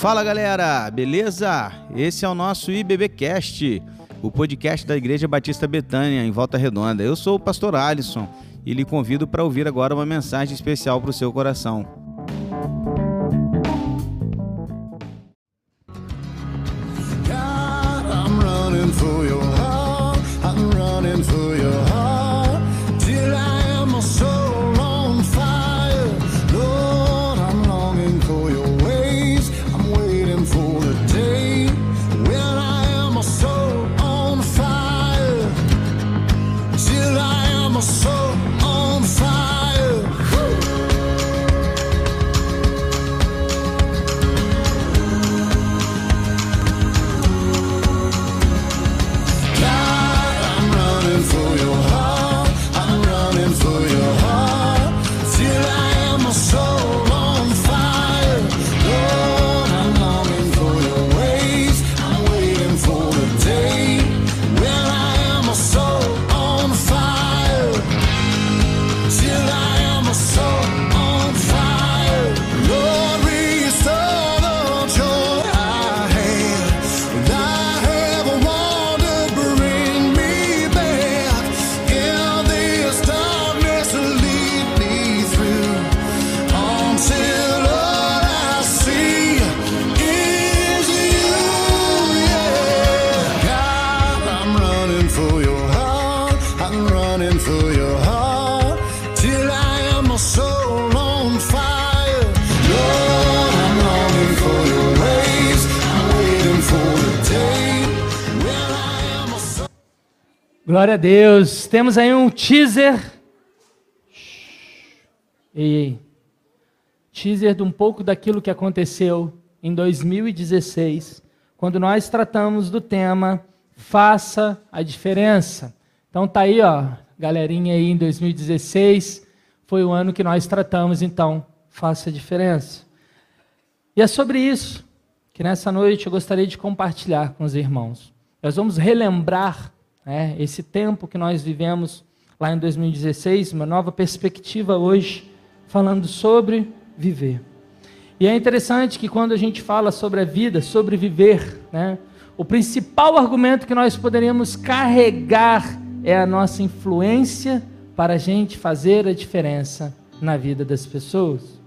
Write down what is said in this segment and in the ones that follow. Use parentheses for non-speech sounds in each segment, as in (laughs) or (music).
Fala galera, beleza? Esse é o nosso IBBcast, o podcast da Igreja Batista Betânia, em Volta Redonda. Eu sou o pastor Alisson e lhe convido para ouvir agora uma mensagem especial para o seu coração. Glória a Deus. Temos aí um teaser. Ei, ei. Teaser de um pouco daquilo que aconteceu em 2016, quando nós tratamos do tema Faça a diferença. Então tá aí, ó, galerinha aí em 2016, foi o ano que nós tratamos, então, Faça a diferença. E é sobre isso que nessa noite eu gostaria de compartilhar com os irmãos. Nós vamos relembrar né, esse tempo que nós vivemos lá em 2016, uma nova perspectiva hoje, falando sobre viver. E é interessante que quando a gente fala sobre a vida, sobre viver, né, o principal argumento que nós poderíamos carregar é a nossa influência para a gente fazer a diferença na vida das pessoas.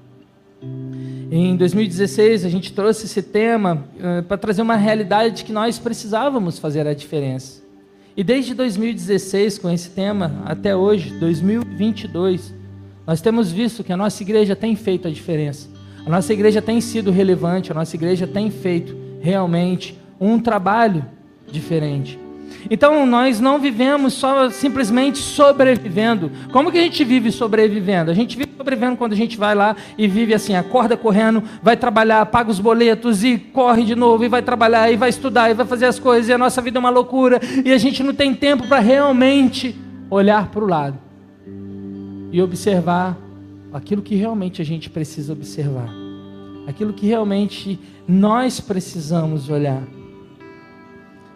Em 2016, a gente trouxe esse tema uh, para trazer uma realidade de que nós precisávamos fazer a diferença. E desde 2016, com esse tema, até hoje, 2022, nós temos visto que a nossa igreja tem feito a diferença. A nossa igreja tem sido relevante, a nossa igreja tem feito realmente um trabalho diferente. Então nós não vivemos só simplesmente sobrevivendo. Como que a gente vive sobrevivendo? A gente vive sobrevivendo quando a gente vai lá e vive assim, acorda correndo, vai trabalhar, paga os boletos e corre de novo e vai trabalhar e vai estudar e vai fazer as coisas e a nossa vida é uma loucura e a gente não tem tempo para realmente olhar para o lado e observar aquilo que realmente a gente precisa observar. Aquilo que realmente nós precisamos olhar.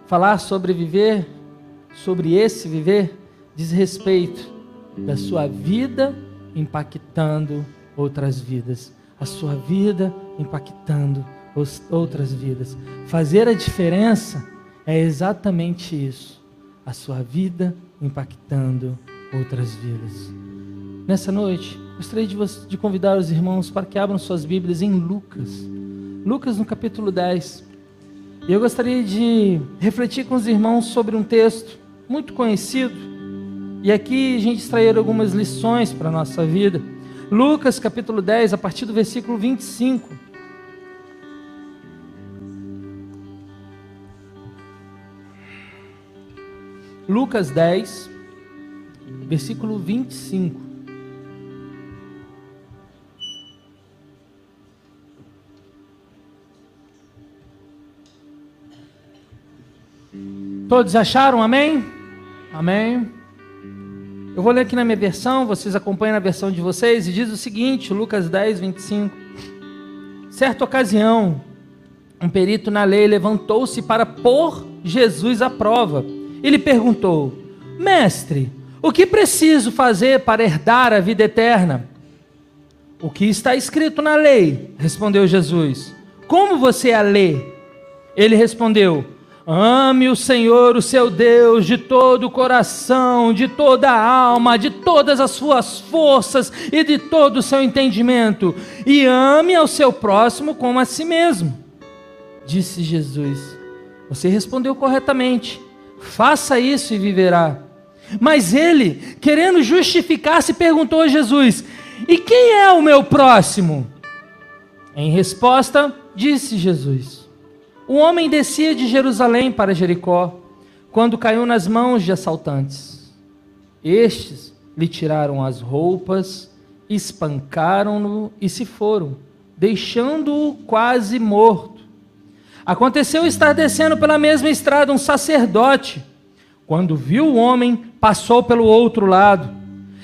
Falar sobre viver, sobre esse viver, diz respeito da sua vida impactando outras vidas, a sua vida impactando outras vidas. Fazer a diferença é exatamente isso, a sua vida impactando outras vidas. Nessa noite, gostaria de, de convidar os irmãos para que abram suas Bíblias em Lucas. Lucas no capítulo 10. E eu gostaria de refletir com os irmãos sobre um texto muito conhecido. E aqui a gente extrair algumas lições para a nossa vida. Lucas capítulo 10, a partir do versículo 25. Lucas 10, versículo 25. Todos acharam? Amém? Amém. Eu vou ler aqui na minha versão, vocês acompanham na versão de vocês, e diz o seguinte, Lucas 10, 25. Certa ocasião, um perito na lei levantou-se para pôr Jesus à prova. Ele perguntou: Mestre, o que preciso fazer para herdar a vida eterna? O que está escrito na lei? Respondeu Jesus. Como você a lê? Ele respondeu: Ame o Senhor, o seu Deus, de todo o coração, de toda a alma, de todas as suas forças e de todo o seu entendimento, e ame ao seu próximo como a si mesmo. Disse Jesus: Você respondeu corretamente. Faça isso e viverá. Mas ele, querendo justificar-se, perguntou a Jesus: E quem é o meu próximo? Em resposta, disse Jesus: O homem descia de Jerusalém para Jericó, quando caiu nas mãos de assaltantes. Estes lhe tiraram as roupas, espancaram-no e se foram, deixando-o quase morto. Aconteceu estar descendo pela mesma estrada um sacerdote. Quando viu o homem, passou pelo outro lado.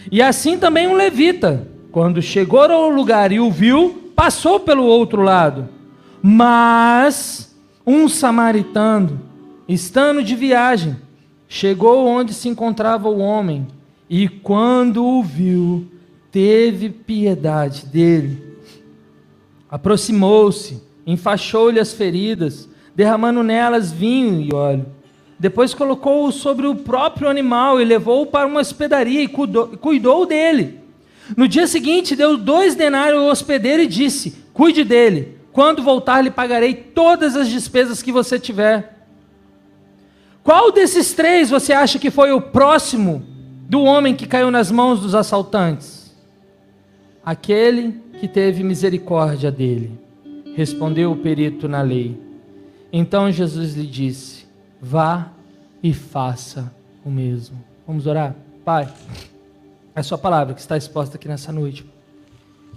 E assim também um levita. Quando chegou ao lugar e o viu, passou pelo outro lado. Mas um samaritano, estando de viagem, chegou onde se encontrava o homem e, quando o viu, teve piedade dele. Aproximou-se, enfaixou-lhe as feridas, derramando nelas vinho e óleo. Depois colocou-o sobre o próprio animal e levou-o para uma hospedaria e cuidou, cuidou dele. No dia seguinte, deu dois denários ao hospedeiro e disse: Cuide dele. Quando voltar, lhe pagarei todas as despesas que você tiver. Qual desses três você acha que foi o próximo do homem que caiu nas mãos dos assaltantes? Aquele que teve misericórdia dele, respondeu o perito na lei. Então Jesus lhe disse: Vá e faça o mesmo. Vamos orar? Pai, é a sua palavra que está exposta aqui nessa noite.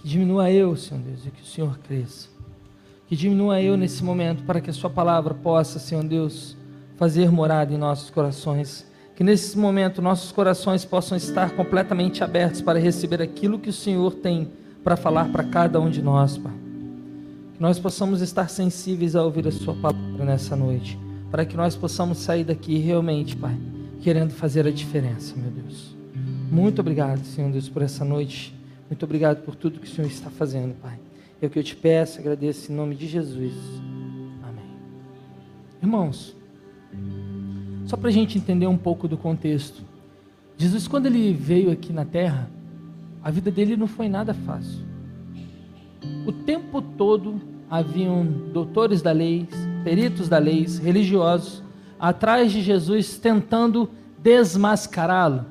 Que diminua eu, Senhor Deus, e que o Senhor cresça. Que diminua eu nesse momento para que a sua palavra possa, Senhor Deus, fazer morada em nossos corações. Que nesse momento nossos corações possam estar completamente abertos para receber aquilo que o Senhor tem para falar para cada um de nós, Pai. Que nós possamos estar sensíveis a ouvir a sua palavra nessa noite, para que nós possamos sair daqui realmente, Pai, querendo fazer a diferença, meu Deus. Muito obrigado, Senhor Deus, por essa noite. Muito obrigado por tudo que o Senhor está fazendo, Pai. É o que eu te peço, agradeço em nome de Jesus. Amém. Irmãos, só para a gente entender um pouco do contexto. Jesus, quando ele veio aqui na terra, a vida dele não foi nada fácil. O tempo todo haviam doutores da lei, peritos da lei, religiosos, atrás de Jesus tentando desmascará-lo,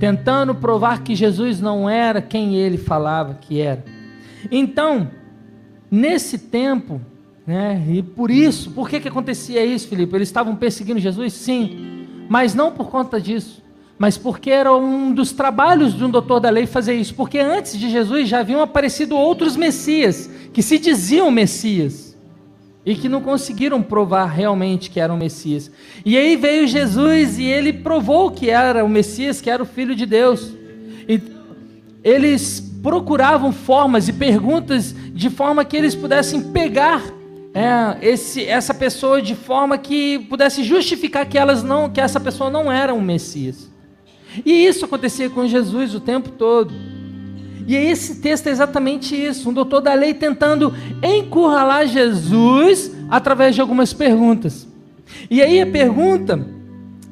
tentando provar que Jesus não era quem ele falava que era. Então, nesse tempo, né, e por isso, por que, que acontecia isso, Filipe? Eles estavam perseguindo Jesus? Sim, mas não por conta disso, mas porque era um dos trabalhos de um doutor da lei fazer isso, porque antes de Jesus já haviam aparecido outros Messias, que se diziam Messias, e que não conseguiram provar realmente que eram Messias. E aí veio Jesus e ele provou que era o Messias, que era o Filho de Deus. E eles procuravam formas e perguntas de forma que eles pudessem pegar é, esse, essa pessoa de forma que pudesse justificar que elas não, que essa pessoa não era um Messias. E isso acontecia com Jesus o tempo todo. E esse texto é exatamente isso, um doutor da lei tentando encurralar Jesus através de algumas perguntas. E aí a pergunta,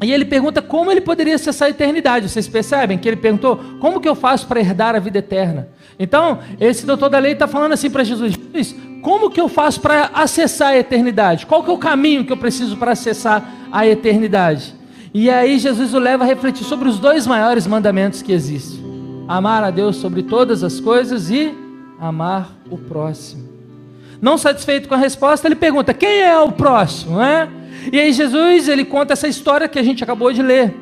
e ele pergunta como ele poderia acessar a eternidade. Vocês percebem que ele perguntou: como que eu faço para herdar a vida eterna? Então, esse doutor da lei está falando assim para Jesus: Jesus, como que eu faço para acessar a eternidade? Qual que é o caminho que eu preciso para acessar a eternidade? E aí Jesus o leva a refletir sobre os dois maiores mandamentos que existem: amar a Deus sobre todas as coisas e amar o próximo. Não satisfeito com a resposta, ele pergunta: quem é o próximo? Né? E aí Jesus ele conta essa história que a gente acabou de ler.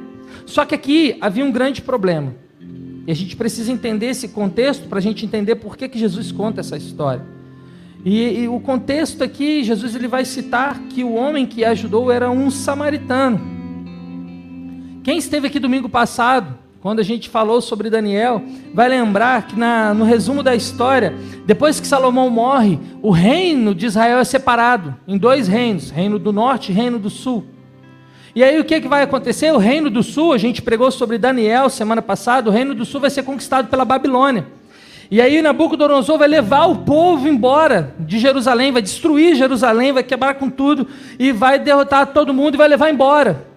Só que aqui havia um grande problema. E a gente precisa entender esse contexto para a gente entender por que, que Jesus conta essa história. E, e, o contexto aqui, Jesus ele vai citar que o homem que ajudou era um samaritano. Quem esteve aqui domingo passado, quando a gente falou sobre Daniel, vai lembrar que na, no resumo da história, depois que Salomão morre, o reino de Israel é separado em dois reinos: reino do norte e reino do sul. E aí o que, que vai acontecer? O reino do sul, a gente pregou sobre Daniel semana passada, o reino do sul vai ser conquistado pela Babilônia. E aí Nabucodonosor vai levar o povo embora de Jerusalém, vai destruir Jerusalém, vai quebrar com tudo e vai derrotar todo mundo e vai levar embora.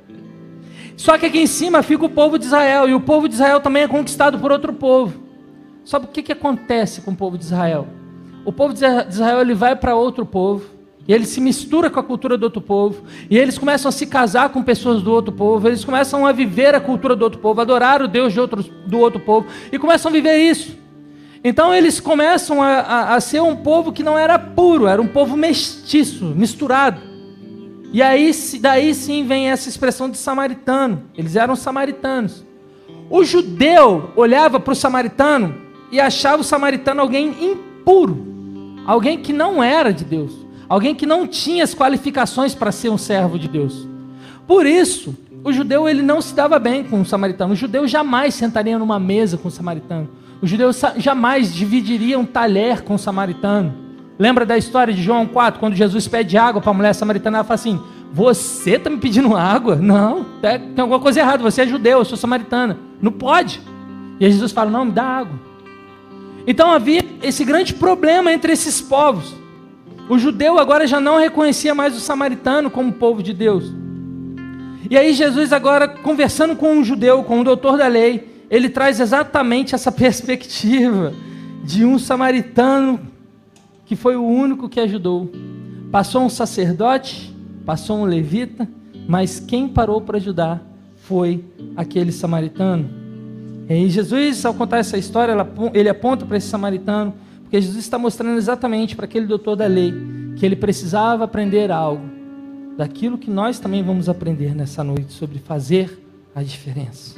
Só que aqui em cima fica o povo de Israel, e o povo de Israel também é conquistado por outro povo. Sabe o que, que acontece com o povo de Israel? O povo de Israel ele vai para outro povo, e ele se mistura com a cultura do outro povo, e eles começam a se casar com pessoas do outro povo, eles começam a viver a cultura do outro povo, adorar o Deus de outro, do outro povo, e começam a viver isso. Então eles começam a, a, a ser um povo que não era puro, era um povo mestiço, misturado. E aí, daí sim vem essa expressão de samaritano. Eles eram samaritanos. O judeu olhava para o samaritano e achava o samaritano alguém impuro, alguém que não era de Deus, alguém que não tinha as qualificações para ser um servo de Deus. Por isso, o judeu ele não se dava bem com o samaritano. O judeu jamais sentaria numa mesa com o samaritano. O judeu jamais dividiria um talher com o samaritano. Lembra da história de João 4, quando Jesus pede água para a mulher samaritana? Ela fala assim: Você está me pedindo água? Não, é, tem alguma coisa errada. Você é judeu, eu sou samaritana. Não pode. E Jesus fala: Não, me dá água. Então havia esse grande problema entre esses povos. O judeu agora já não reconhecia mais o samaritano como povo de Deus. E aí Jesus agora conversando com um judeu, com um doutor da lei, ele traz exatamente essa (laughs) perspectiva de um samaritano que foi o único que ajudou. Passou um sacerdote, passou um levita, mas quem parou para ajudar foi aquele samaritano. E Jesus, ao contar essa história, ele aponta para esse samaritano, porque Jesus está mostrando exatamente para aquele doutor da lei que ele precisava aprender algo daquilo que nós também vamos aprender nessa noite sobre fazer a diferença.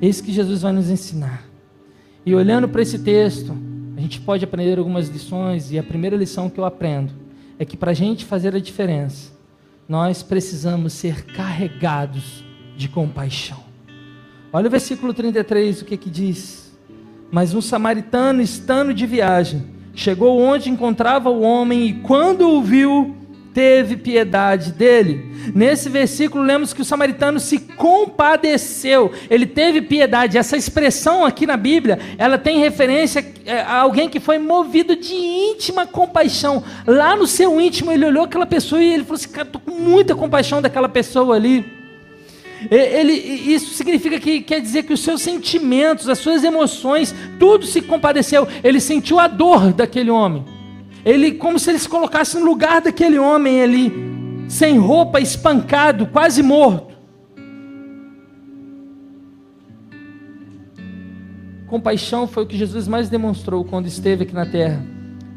Eis que Jesus vai nos ensinar. E olhando para esse texto, a gente pode aprender algumas lições, e a primeira lição que eu aprendo é que para a gente fazer a diferença, nós precisamos ser carregados de compaixão. Olha o versículo 33, o que que diz? Mas um samaritano, estando de viagem, chegou onde encontrava o homem e quando o viu, teve piedade dele. Nesse versículo, lemos que o samaritano se compadeceu, ele teve piedade. Essa expressão aqui na Bíblia, ela tem referência é, a alguém que foi movido de íntima compaixão. Lá no seu íntimo, ele olhou aquela pessoa e ele falou assim: Cara, estou com muita compaixão daquela pessoa ali. Ele, isso significa que quer dizer que os seus sentimentos, as suas emoções, tudo se compadeceu. Ele sentiu a dor daquele homem. Ele, como se ele se colocasse no lugar daquele homem ali, sem roupa, espancado, quase morto. Compaixão foi o que Jesus mais demonstrou quando esteve aqui na terra.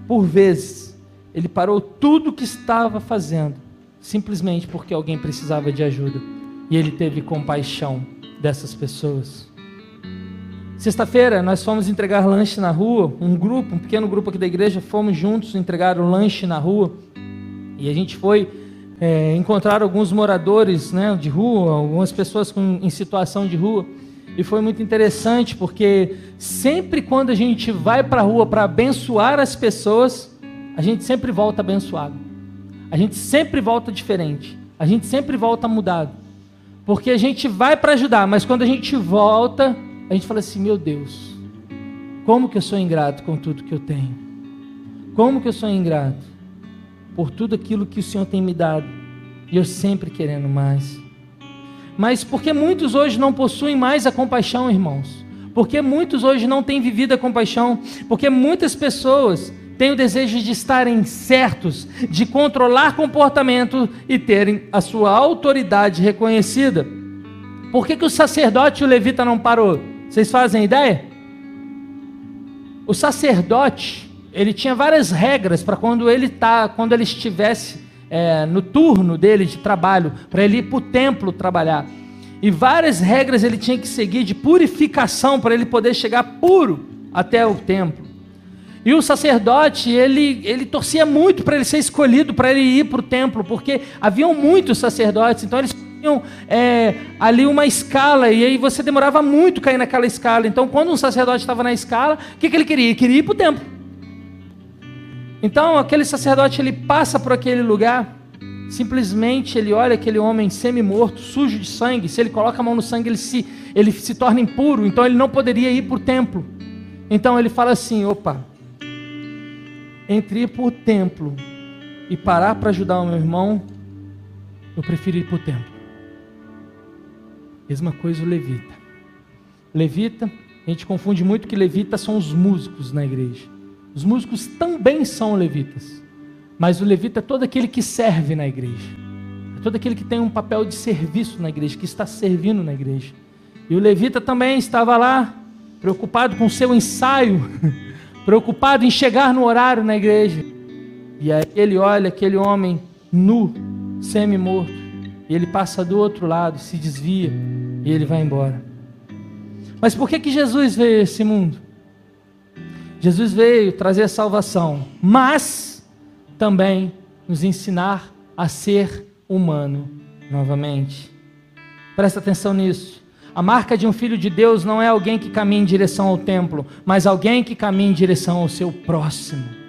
Por vezes, ele parou tudo o que estava fazendo, simplesmente porque alguém precisava de ajuda. E ele teve compaixão dessas pessoas. Sexta-feira nós fomos entregar lanche na rua, um grupo, um pequeno grupo aqui da igreja, fomos juntos entregar o lanche na rua. E a gente foi é, encontrar alguns moradores né, de rua, algumas pessoas com, em situação de rua. E foi muito interessante porque sempre quando a gente vai para a rua para abençoar as pessoas, a gente sempre volta abençoado. A gente sempre volta diferente. A gente sempre volta mudado. Porque a gente vai para ajudar, mas quando a gente volta, a gente fala assim: meu Deus, como que eu sou ingrato com tudo que eu tenho? Como que eu sou ingrato por tudo aquilo que o Senhor tem me dado e eu sempre querendo mais? Mas porque muitos hoje não possuem mais a compaixão, irmãos? Porque muitos hoje não têm vivido a compaixão? Porque muitas pessoas têm o desejo de estarem certos, de controlar comportamento e terem a sua autoridade reconhecida. Por que, que o sacerdote e o levita não parou? Vocês fazem ideia? O sacerdote, ele tinha várias regras para quando ele tá, quando ele estivesse é, no turno dele de trabalho, para ele ir para o templo trabalhar. E várias regras ele tinha que seguir de purificação para ele poder chegar puro até o templo. E o sacerdote, ele, ele torcia muito para ele ser escolhido, para ele ir para o templo, porque haviam muitos sacerdotes, então eles tinham é, ali uma escala, e aí você demorava muito cair naquela escala. Então, quando um sacerdote estava na escala, o que, que ele queria? Ele queria ir para o templo. Então, aquele sacerdote ele passa por aquele lugar, simplesmente ele olha aquele homem semi-morto, sujo de sangue. Se ele coloca a mão no sangue, ele se, ele se torna impuro, então ele não poderia ir para o templo. Então ele fala assim: opa, entre ir para o templo e parar para ajudar o meu irmão, eu prefiro ir para o templo. Mesma coisa o levita. Levita, a gente confunde muito que levitas são os músicos na igreja. Os músicos também são levitas. Mas o levita é todo aquele que serve na igreja. É todo aquele que tem um papel de serviço na igreja, que está servindo na igreja. E o levita também estava lá, preocupado com o seu ensaio, (laughs) preocupado em chegar no horário na igreja. E aí ele olha aquele homem nu, semi-morto, e ele passa do outro lado, se desvia e ele vai embora. Mas por que que Jesus veio a esse mundo? Jesus veio trazer salvação, mas também nos ensinar a ser humano novamente. Presta atenção nisso. A marca de um filho de Deus não é alguém que caminha em direção ao templo, mas alguém que caminha em direção ao seu próximo.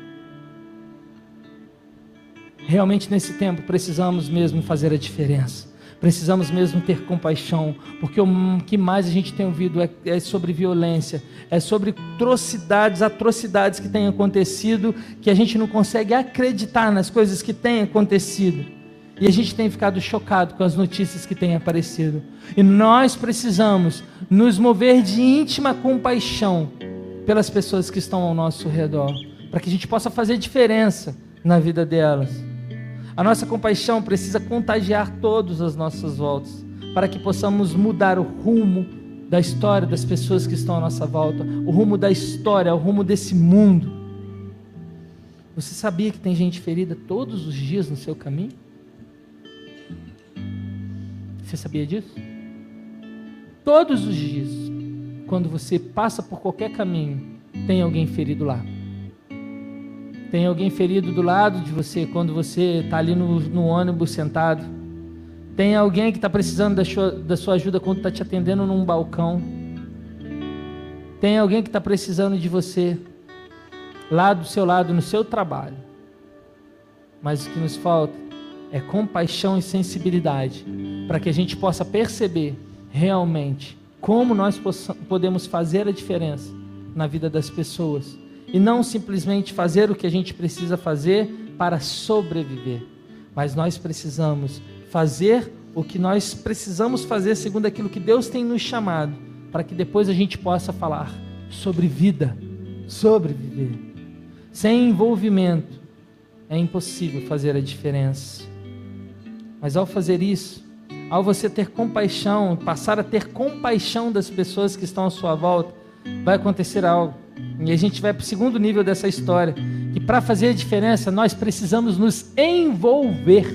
Realmente nesse tempo precisamos mesmo fazer a diferença. Precisamos mesmo ter compaixão, porque o que mais a gente tem ouvido é, é sobre violência, é sobre atrocidades, atrocidades que têm acontecido, que a gente não consegue acreditar nas coisas que têm acontecido. E a gente tem ficado chocado com as notícias que têm aparecido. E nós precisamos nos mover de íntima compaixão pelas pessoas que estão ao nosso redor, para que a gente possa fazer diferença na vida delas. A nossa compaixão precisa contagiar todos as nossas voltas, para que possamos mudar o rumo da história das pessoas que estão à nossa volta, o rumo da história, o rumo desse mundo. Você sabia que tem gente ferida todos os dias no seu caminho? Você sabia disso? Todos os dias, quando você passa por qualquer caminho, tem alguém ferido lá. Tem alguém ferido do lado de você quando você está ali no, no, ônibus sentado. Tem alguém que está precisando da sua, da sua ajuda quando está te atendendo num balcão. Tem alguém que está precisando de você lá do seu lado, no seu trabalho. Mas o que nos falta é compaixão e sensibilidade para que a gente possa perceber realmente como nós podemos fazer a diferença na vida das pessoas e não simplesmente fazer o que a gente precisa fazer para sobreviver, mas nós precisamos fazer o que nós precisamos fazer segundo aquilo que Deus tem nos chamado, para que depois a gente possa falar sobre vida, sobreviver. Sem envolvimento é impossível fazer a diferença. Mas ao fazer isso, ao você ter compaixão, passar a ter compaixão das pessoas que estão à sua volta, vai acontecer algo. E a gente vai para o segundo nível dessa história, que para fazer a diferença nós precisamos nos envolver.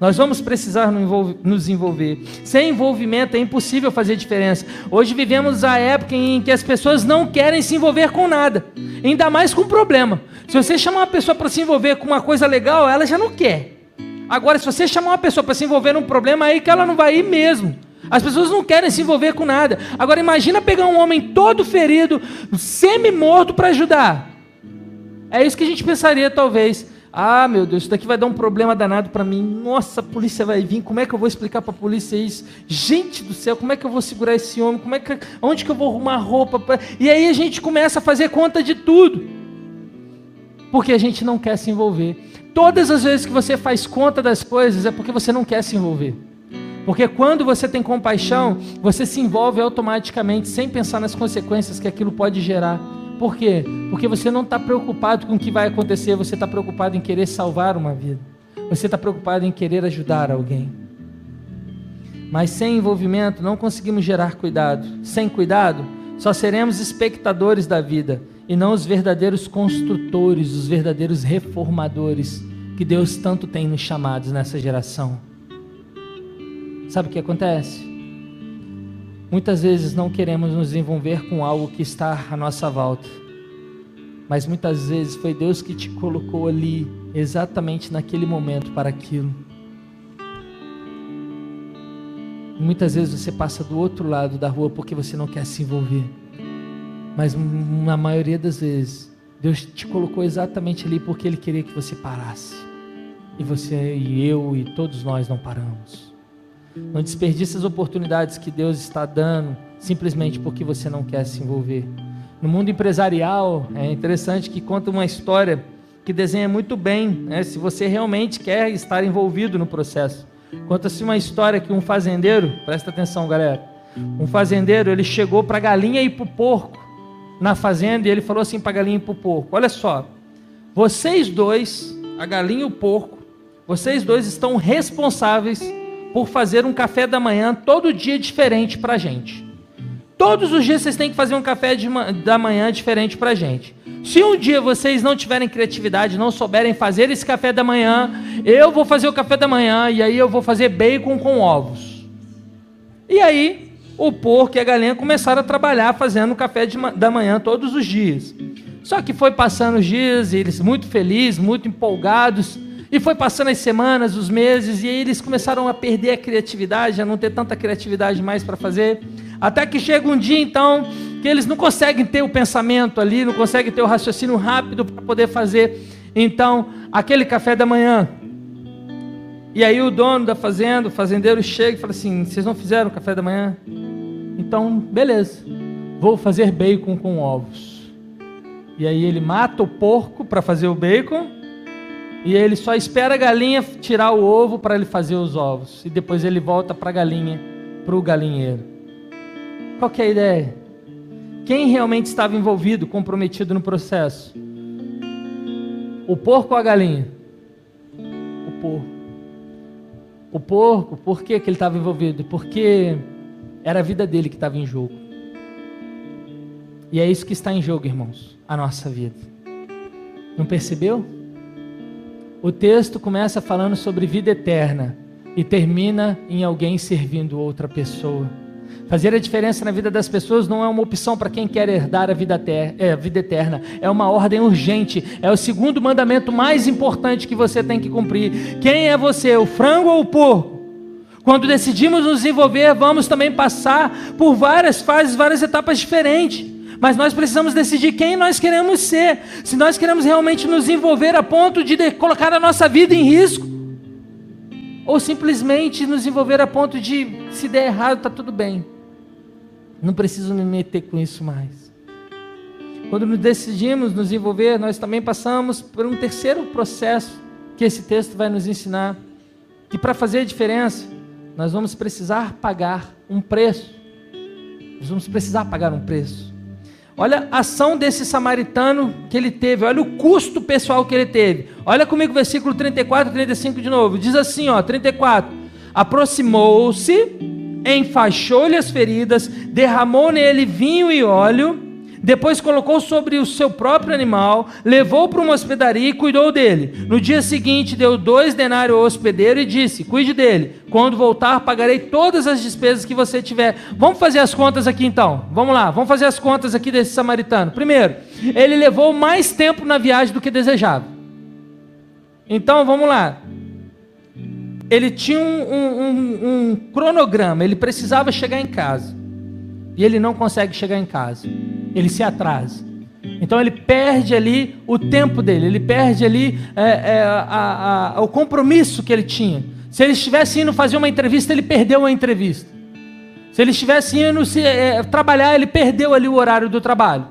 Nós vamos precisar nos envolver. Sem envolvimento é impossível fazer diferença. Hoje vivemos a época em que as pessoas não querem se envolver com nada, ainda mais com problema. Se você chamar uma pessoa para se envolver com uma coisa legal, ela já não quer. Agora, se você chamar uma pessoa para se envolver num problema, aí que ela não vai ir mesmo. As pessoas não querem se envolver com nada. Agora, imagina pegar um homem todo ferido, semi-morto para ajudar. É isso que a gente pensaria, talvez. Ah, meu Deus, isso daqui vai dar um problema danado para mim. Nossa, a polícia vai vir. Como é que eu vou explicar para a polícia isso? Gente do céu, como é que eu vou segurar esse homem? Como é que, onde que eu vou arrumar roupa? Pra... E aí a gente começa a fazer conta de tudo, porque a gente não quer se envolver. Todas as vezes que você faz conta das coisas é porque você não quer se envolver. Porque quando você tem compaixão, você se envolve automaticamente, sem pensar nas consequências que aquilo pode gerar. Por quê? Porque você não está preocupado com o que vai acontecer, você está preocupado em querer salvar uma vida. Você está preocupado em querer ajudar alguém. Mas sem envolvimento não conseguimos gerar cuidado. Sem cuidado, só seremos espectadores da vida e não os verdadeiros construtores, os verdadeiros reformadores que Deus tanto tem nos chamados nessa geração. Sabe o que acontece? Muitas vezes não queremos nos envolver com algo que está à nossa volta, mas muitas vezes foi Deus que te colocou ali, exatamente naquele momento, para aquilo. Muitas vezes você passa do outro lado da rua porque você não quer se envolver, mas na maioria das vezes, Deus te colocou exatamente ali porque Ele queria que você parasse. E você e eu e todos nós não paramos. Não desperdice as oportunidades que Deus está dando simplesmente porque você não quer se envolver. No mundo empresarial, é interessante que conta uma história que desenha muito bem, né, se você realmente quer estar envolvido no processo. Conta-se uma história que um fazendeiro, presta atenção, galera. Um fazendeiro, ele chegou para a galinha e para o porco na fazenda e ele falou assim para a galinha e para o porco: Olha só, vocês dois, a galinha e o porco, vocês dois estão responsáveis por fazer um café da manhã todo dia diferente para a gente. Todos os dias vocês têm que fazer um café ma- da manhã diferente para a gente. Se um dia vocês não tiverem criatividade, não souberem fazer esse café da manhã, eu vou fazer o café da manhã e aí eu vou fazer bacon com ovos. E aí, o porco e a galinha começaram a trabalhar fazendo o café ma- da manhã todos os dias. Só que foi passando os dias, e eles muito felizes, muito empolgados, e foi passando as semanas, os meses, e aí eles começaram a perder a criatividade, a não ter tanta criatividade mais para fazer. Até que chega um dia, então, que eles não conseguem ter o pensamento ali, não conseguem ter o raciocínio rápido para poder fazer, então, aquele café da manhã. E aí o dono da fazenda, o fazendeiro chega e fala assim: "Vocês não fizeram o café da manhã? Então, beleza. Vou fazer bacon com ovos." E aí ele mata o porco para fazer o bacon. E ele só espera a galinha tirar o ovo para ele fazer os ovos. E depois ele volta para a galinha, para o galinheiro. Qual é a ideia? Quem realmente estava envolvido, comprometido no processo? O porco ou a galinha? O porco. O porco, por que, que ele estava envolvido? Porque era a vida dele que estava em jogo. E é isso que está em jogo, irmãos, a nossa vida. Não percebeu? O texto começa falando sobre vida eterna e termina em alguém servindo outra pessoa. Fazer a diferença na vida das pessoas não é uma opção para quem quer herdar a vida, é, a vida eterna, é uma ordem urgente, é o segundo mandamento mais importante que você tem que cumprir. Quem é você, o frango ou o porco? Quando decidimos nos envolver, vamos também passar por várias fases, várias etapas diferentes. Mas nós precisamos decidir quem nós queremos ser. Se nós queremos realmente nos envolver a ponto de de- colocar a nossa vida em risco, ou simplesmente nos envolver a ponto de, se der errado, está tudo bem. Não preciso me meter com isso mais. Quando nos decidimos nos envolver, nós também passamos por um terceiro processo que esse texto vai nos ensinar. Que para fazer a diferença, nós vamos precisar pagar um preço. Nós vamos precisar pagar um preço. Olha a ação desse samaritano que ele teve, olha o custo pessoal que ele teve. Olha comigo o versículo 34 e 35 de novo. Diz assim, ó, 34. Aproximou-se, enfaixou-lhe as feridas, derramou nele vinho e óleo, depois colocou sobre o seu próprio animal, levou para uma hospedaria e cuidou dele. No dia seguinte, deu dois denários ao hospedeiro e disse: Cuide dele. Quando voltar, pagarei todas as despesas que você tiver. Vamos fazer as contas aqui então. Vamos lá, vamos fazer as contas aqui desse samaritano. Primeiro, ele levou mais tempo na viagem do que desejava. Então vamos lá. Ele tinha um, um- um- um cronograma, ele precisava chegar em casa. E ele não consegue chegar em casa. Ele se atrasa. Então ele perde ali o tempo dele, ele perde ali é, é, a- a- o compromisso que ele tinha. Se ele estivesse indo fazer uma entrevista, ele perdeu a entrevista. Se ele estivesse indo se, é, trabalhar, ele perdeu ali o horário do trabalho.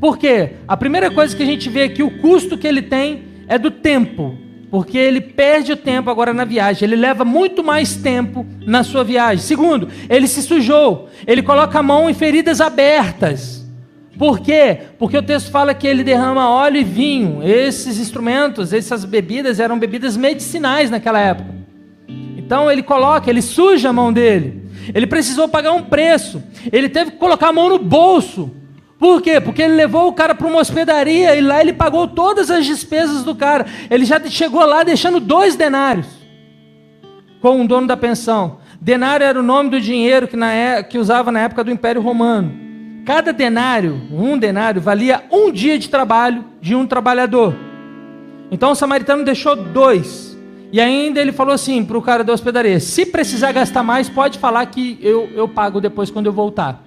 Por quê? A primeira coisa que a gente vê aqui, o custo que ele tem é do tempo. Porque ele perde o tempo agora na viagem. Ele leva muito mais tempo na sua viagem. Segundo, ele se sujou. Ele coloca a mão em feridas abertas. Por quê? Porque o texto fala que ele derrama óleo e vinho. Esses instrumentos, essas bebidas eram bebidas medicinais naquela época. Então ele coloca, ele suja a mão dele. Ele precisou pagar um preço. Ele teve que colocar a mão no bolso. Por quê? Porque ele levou o cara para uma hospedaria e lá ele pagou todas as despesas do cara. Ele já chegou lá deixando dois denários com o dono da pensão. Denário era o nome do dinheiro que, na é, que usava na época do Império Romano. Cada denário, um denário, valia um dia de trabalho de um trabalhador. Então o samaritano deixou dois. E ainda ele falou assim para o cara da hospedaria: se precisar gastar mais, pode falar que eu, eu pago depois quando eu voltar.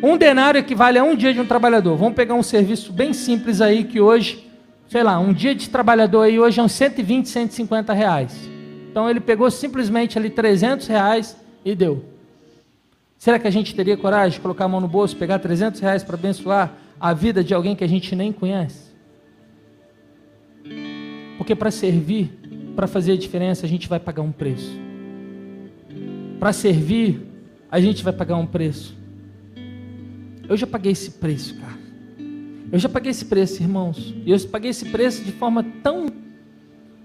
Um denário equivale a um dia de um trabalhador. Vamos pegar um serviço bem simples aí que hoje, sei lá, um dia de trabalhador aí hoje é uns 120, 150 reais. Então ele pegou simplesmente ali 300 reais e deu. Será que a gente teria coragem de colocar a mão no bolso, pegar 300 reais para abençoar a vida de alguém que a gente nem conhece? Porque para servir, para fazer a diferença, a gente vai pagar um preço. Para servir, a gente vai pagar um preço. Eu já paguei esse preço, cara. Eu já paguei esse preço, irmãos. E eu paguei esse preço de forma tão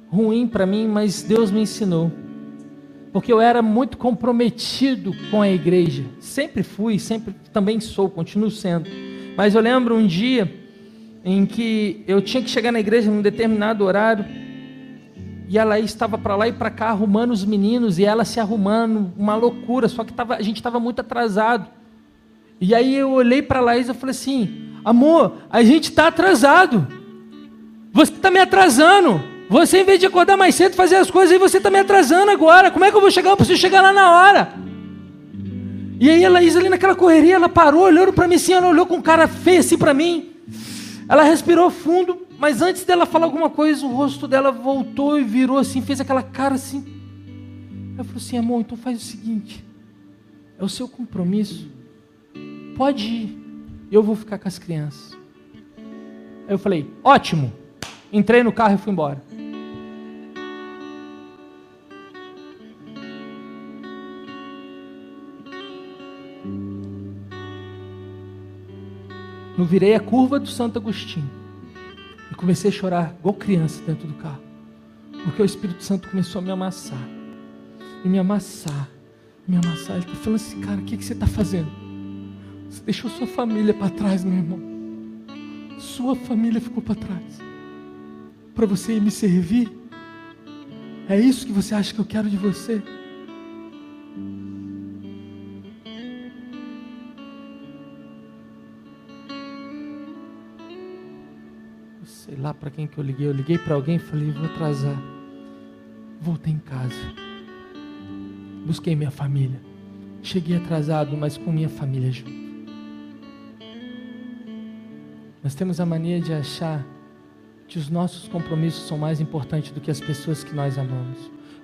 ruim para mim, mas Deus me ensinou. Porque eu era muito comprometido com a igreja. Sempre fui, sempre também sou, continuo sendo. Mas eu lembro um dia em que eu tinha que chegar na igreja num determinado horário e a Laís estava para lá e para cá arrumando os meninos e ela se arrumando, uma loucura, só que tava, a gente estava muito atrasado. E aí eu olhei para Laís e falei assim: amor, a gente está atrasado, você está me atrasando. Você, em vez de acordar mais cedo, fazer as coisas, aí você está me atrasando agora. Como é que eu vou chegar? Eu preciso chegar lá na hora. E aí a Laís ali naquela correria, ela parou, olhando para mim assim, ela olhou com cara feia assim para mim. Ela respirou fundo, mas antes dela falar alguma coisa, o rosto dela voltou e virou assim, fez aquela cara assim. Ela falou assim: amor, então faz o seguinte: é o seu compromisso. Pode ir, eu vou ficar com as crianças. Aí eu falei: ótimo. Entrei no carro e fui embora. Não virei a curva do Santo Agostinho. E comecei a chorar igual criança dentro do carro. Porque o Espírito Santo começou a me amassar. E me amassar. Me amassar. Ele está falando assim, cara, o que, que você está fazendo? Você deixou sua família para trás, meu irmão. Sua família ficou para trás. Para você ir me servir. É isso que você acha que eu quero de você? sei lá para quem que eu liguei. Eu liguei para alguém e falei, vou atrasar. Voltei em casa. Busquei minha família. Cheguei atrasado, mas com minha família junto. Nós temos a mania de achar que os nossos compromissos são mais importantes do que as pessoas que nós amamos.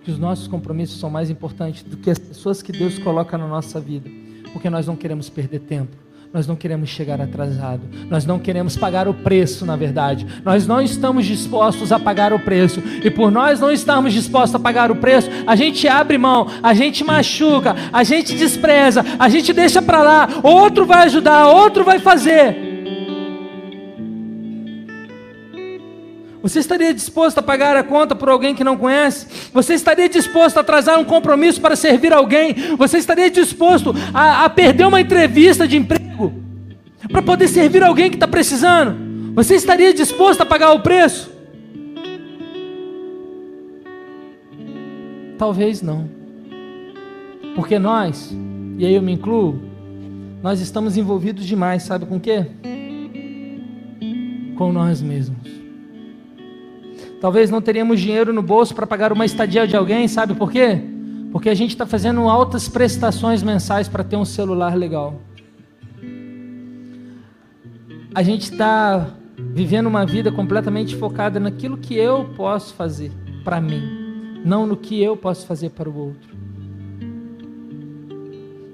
Que os nossos compromissos são mais importantes do que as pessoas que Deus coloca na nossa vida. Porque nós não queremos perder tempo nós não queremos chegar atrasado, nós não queremos pagar o preço, na verdade. Nós não estamos dispostos a pagar o preço, e por nós não estarmos dispostos a pagar o preço, a gente abre mão, a gente machuca, a gente despreza, a gente deixa para lá, outro vai ajudar, outro vai fazer. Você estaria disposto a pagar a conta por alguém que não conhece? Você estaria disposto a atrasar um compromisso para servir alguém? Você estaria disposto a, a perder uma entrevista de emprego para poder servir alguém que está precisando? Você estaria disposto a pagar o preço? Talvez não. Porque nós, e aí eu me incluo, nós estamos envolvidos demais, sabe com o quê? Com nós mesmos. Talvez não teríamos dinheiro no bolso para pagar uma estadia de alguém, sabe por quê? Porque a gente está fazendo altas prestações mensais para ter um celular legal. A gente está vivendo uma vida completamente focada naquilo que eu posso fazer para mim, não no que eu posso fazer para o outro.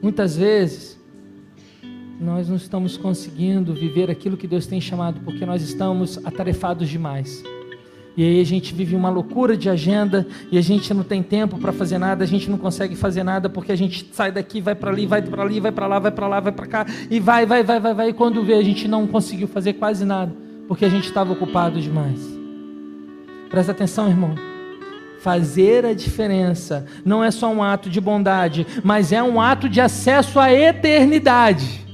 Muitas vezes, nós não estamos conseguindo viver aquilo que Deus tem chamado, porque nós estamos atarefados demais. E aí a gente vive uma loucura de agenda e a gente não tem tempo para fazer nada, a gente não consegue fazer nada porque a gente sai daqui, vai para ali, vai para ali, vai para lá, vai para lá, vai para cá e vai, vai, vai, vai, vai. E quando vê a gente não conseguiu fazer quase nada porque a gente estava ocupado demais. Presta atenção, irmão. Fazer a diferença não é só um ato de bondade, mas é um ato de acesso à eternidade.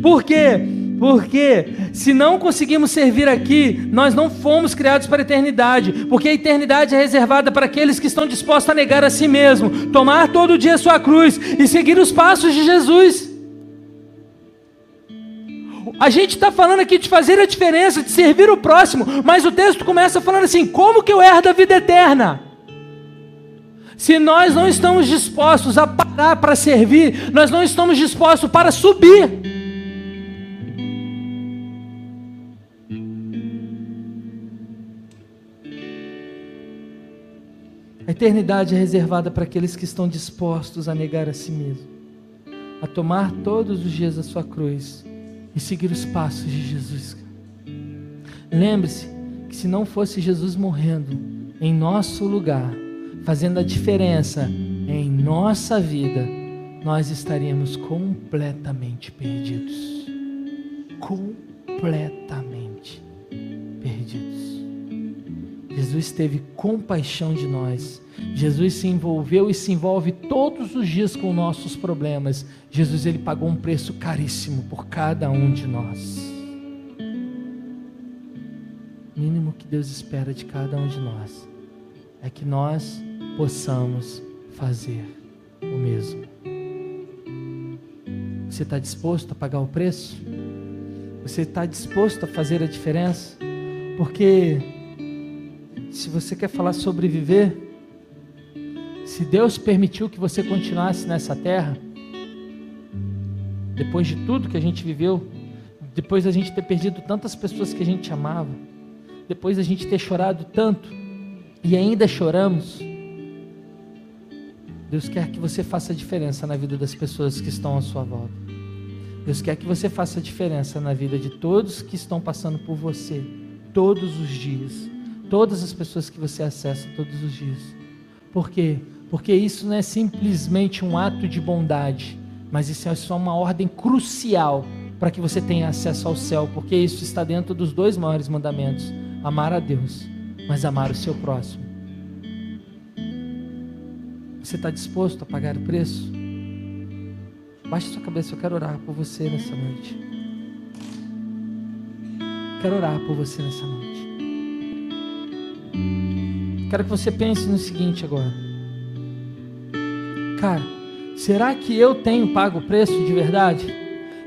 Por quê? Porque se não conseguimos servir aqui, nós não fomos criados para a eternidade, porque a eternidade é reservada para aqueles que estão dispostos a negar a si mesmo, tomar todo dia sua cruz e seguir os passos de Jesus. A gente está falando aqui de fazer a diferença, de servir o próximo, mas o texto começa falando assim: como que eu herdo a vida eterna? Se nós não estamos dispostos a parar para servir, nós não estamos dispostos para subir. Eternidade é reservada para aqueles que estão dispostos a negar a si mesmo. a tomar todos os dias a sua cruz e seguir os passos de Jesus. Lembre-se que se não fosse Jesus morrendo em nosso lugar, fazendo a diferença em nossa vida, nós estaríamos completamente perdidos. Completamente perdidos. Jesus teve compaixão de nós. Jesus se envolveu e se envolve todos os dias com nossos problemas. Jesus ele pagou um preço caríssimo por cada um de nós. O mínimo que Deus espera de cada um de nós é que nós possamos fazer o mesmo. Você está disposto a pagar o preço? Você está disposto a fazer a diferença? Porque se você quer falar sobre viver, se Deus permitiu que você continuasse nessa terra, depois de tudo que a gente viveu, depois da gente ter perdido tantas pessoas que a gente amava, depois da gente ter chorado tanto e ainda choramos, Deus quer que você faça diferença na vida das pessoas que estão à sua volta. Deus quer que você faça diferença na vida de todos que estão passando por você, todos os dias. Todas as pessoas que você acessa todos os dias. Por quê? Porque isso não é simplesmente um ato de bondade, mas isso é só uma ordem crucial para que você tenha acesso ao céu, porque isso está dentro dos dois maiores mandamentos: amar a Deus, mas amar o seu próximo. Você está disposto a pagar o preço? Baixe sua cabeça, eu quero orar por você nessa noite. Quero orar por você nessa noite. Quero que você pense no seguinte agora. Cara, será que eu tenho pago o preço de verdade?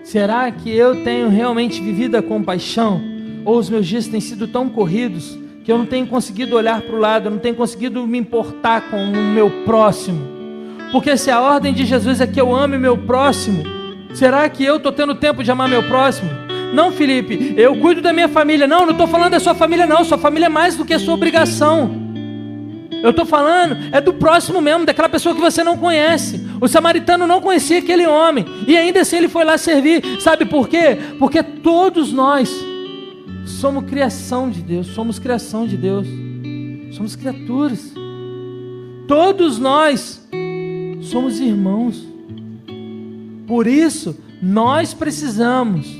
Será que eu tenho realmente vivido a compaixão? Ou os meus dias têm sido tão corridos que eu não tenho conseguido olhar para o lado, eu não tenho conseguido me importar com o meu próximo? Porque se a ordem de Jesus é que eu ame meu próximo, será que eu estou tendo tempo de amar meu próximo? Não, Felipe, eu cuido da minha família. Não, não estou falando da sua família, não. Sua família é mais do que a sua obrigação. Eu estou falando é do próximo mesmo, daquela pessoa que você não conhece. O samaritano não conhecia aquele homem e ainda assim ele foi lá servir. Sabe por quê? Porque todos nós somos criação de Deus, somos criação de Deus, somos criaturas. Todos nós somos irmãos. Por isso, nós precisamos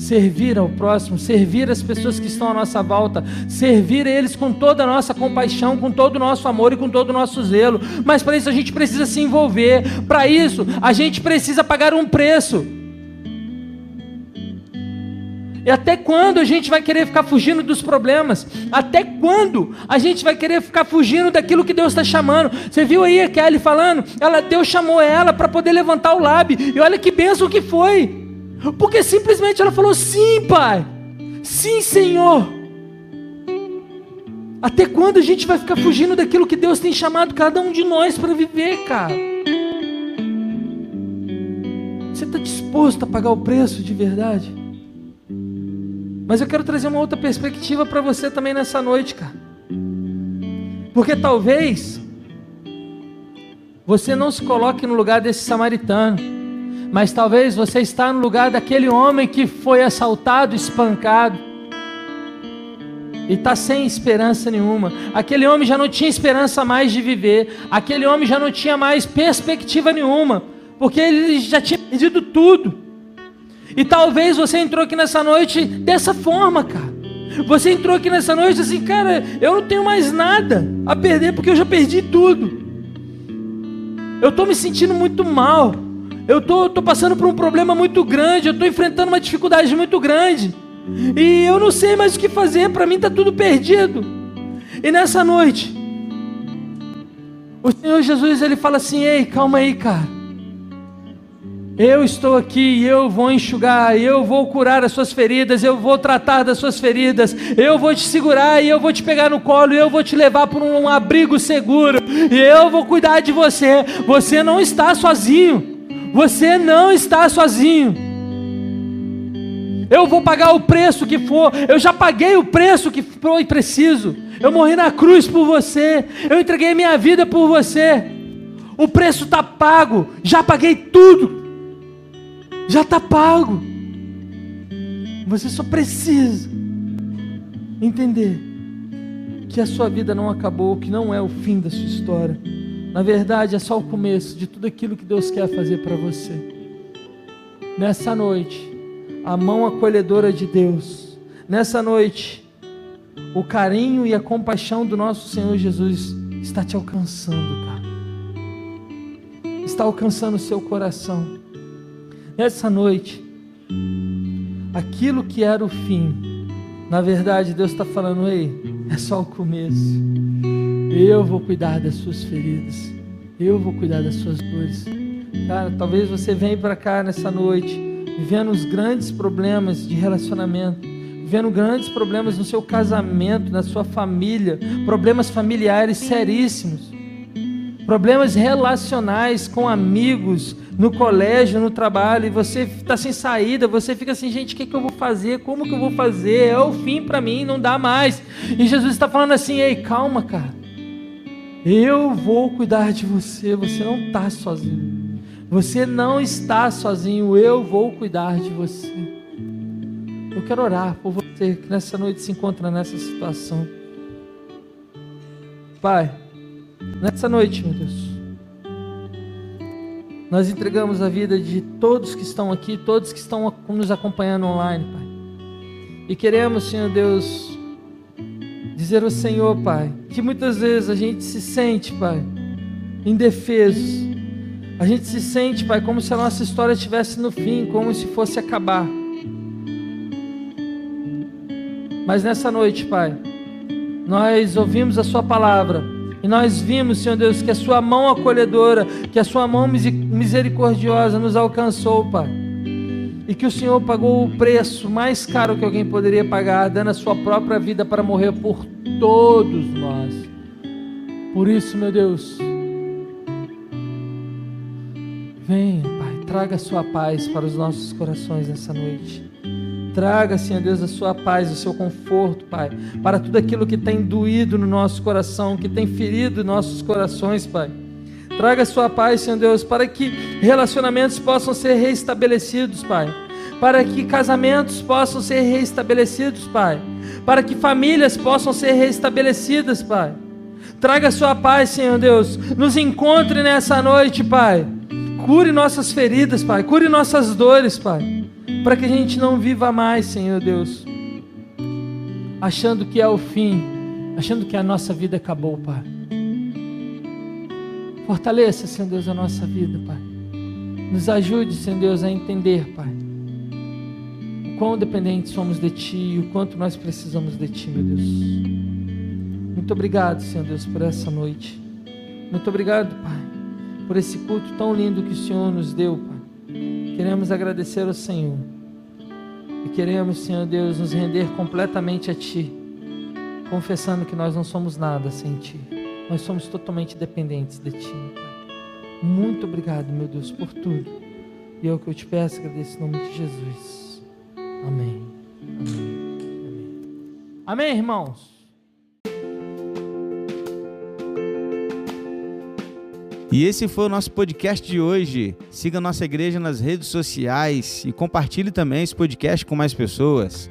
servir ao próximo, servir as pessoas que estão à nossa volta, servir eles com toda a nossa compaixão, com todo o nosso amor e com todo o nosso zelo. Mas para isso a gente precisa se envolver, para isso a gente precisa pagar um preço. E até quando a gente vai querer ficar fugindo dos problemas? Até quando a gente vai querer ficar fugindo daquilo que Deus está chamando? Você viu aí a Kelly falando? Ela, Deus chamou ela para poder levantar o lábio. E olha que benção que foi. Porque simplesmente ela falou: sim, pai. Sim, Senhor. Até quando a gente vai ficar fugindo daquilo que Deus tem chamado cada um de nós para viver, cara? Você está disposto a pagar o preço de verdade? Mas eu quero trazer uma outra perspectiva para você também nessa noite, cara. Porque talvez você não se coloque no lugar desse samaritano, mas talvez você está no lugar daquele homem que foi assaltado, espancado e está sem esperança nenhuma. Aquele homem já não tinha esperança mais de viver, aquele homem já não tinha mais perspectiva nenhuma, porque ele já tinha perdido tudo. E talvez você entrou aqui nessa noite dessa forma, cara. Você entrou aqui nessa noite assim, cara, eu não tenho mais nada a perder porque eu já perdi tudo. Eu estou me sentindo muito mal. Eu tô, tô passando por um problema muito grande. Eu estou enfrentando uma dificuldade muito grande. E eu não sei mais o que fazer. Para mim está tudo perdido. E nessa noite, o Senhor Jesus ele fala assim: Ei, calma aí, cara. Eu estou aqui, eu vou enxugar, eu vou curar as suas feridas, eu vou tratar das suas feridas, eu vou te segurar e eu vou te pegar no colo, e eu vou te levar para um abrigo seguro, e eu vou cuidar de você. Você não está sozinho. Você não está sozinho. Eu vou pagar o preço que for. Eu já paguei o preço que foi preciso. Eu morri na cruz por você. Eu entreguei minha vida por você. O preço está pago. Já paguei tudo. Já está pago. Você só precisa entender que a sua vida não acabou, que não é o fim da sua história. Na verdade, é só o começo de tudo aquilo que Deus quer fazer para você. Nessa noite, a mão acolhedora de Deus. Nessa noite, o carinho e a compaixão do nosso Senhor Jesus está te alcançando, cara. Está alcançando o seu coração. Nessa noite, aquilo que era o fim, na verdade, Deus está falando: ei, é só o começo. Eu vou cuidar das suas feridas. Eu vou cuidar das suas dores. Cara, talvez você venha para cá nessa noite, vivendo os grandes problemas de relacionamento, vivendo grandes problemas no seu casamento, na sua família, problemas familiares seríssimos, problemas relacionais com amigos, no colégio, no trabalho, e você está sem saída, você fica assim, gente, o que, que eu vou fazer? Como que eu vou fazer? É o fim para mim, não dá mais. E Jesus está falando assim, ei, calma, cara. Eu vou cuidar de você, você não está sozinho. Você não está sozinho, eu vou cuidar de você. Eu quero orar por você que nessa noite se encontra nessa situação. Pai, nessa noite, meu Deus, nós entregamos a vida de todos que estão aqui, todos que estão nos acompanhando online, Pai. E queremos, Senhor Deus, dizer ao Senhor, Pai, que muitas vezes a gente se sente, Pai, indefeso. A gente se sente, Pai, como se a nossa história estivesse no fim, como se fosse acabar. Mas nessa noite, Pai, nós ouvimos a Sua palavra e nós vimos, Senhor Deus, que a Sua mão acolhedora, que a Sua mão misericordiosa nos alcançou, Pai. E que o Senhor pagou o preço mais caro que alguém poderia pagar, dando a Sua própria vida para morrer por todos nós. Por isso, meu Deus, venha, Pai, traga a Sua paz para os nossos corações nessa noite. Traga, Senhor Deus, a sua paz, o seu conforto, Pai, para tudo aquilo que tem doído no nosso coração, que tem ferido nossos corações, Pai. Traga sua paz, Senhor Deus, para que relacionamentos possam ser reestabelecidos, Pai. Para que casamentos possam ser reestabelecidos, Pai. Para que famílias possam ser reestabelecidas, Pai. Traga sua paz, Senhor Deus. Nos encontre nessa noite, Pai. Cure nossas feridas, Pai. Cure nossas dores, Pai para que a gente não viva mais, Senhor Deus, achando que é o fim, achando que a nossa vida acabou, Pai. Fortaleça, Senhor Deus, a nossa vida, Pai. Nos ajude, Senhor Deus, a entender, Pai, o quão dependentes somos de Ti e o quanto nós precisamos de Ti, meu Deus. Muito obrigado, Senhor Deus, por essa noite. Muito obrigado, Pai, por esse culto tão lindo que o Senhor nos deu, Pai. Queremos agradecer ao Senhor. E queremos, Senhor Deus, nos render completamente a Ti, confessando que nós não somos nada sem Ti. Nós somos totalmente dependentes de Ti, meu Pai. Muito obrigado, meu Deus, por tudo. E é o que eu te peço, agradeço em nome de Jesus. Amém. Amém. Amém, Amém irmãos. E esse foi o nosso podcast de hoje. Siga nossa igreja nas redes sociais e compartilhe também esse podcast com mais pessoas.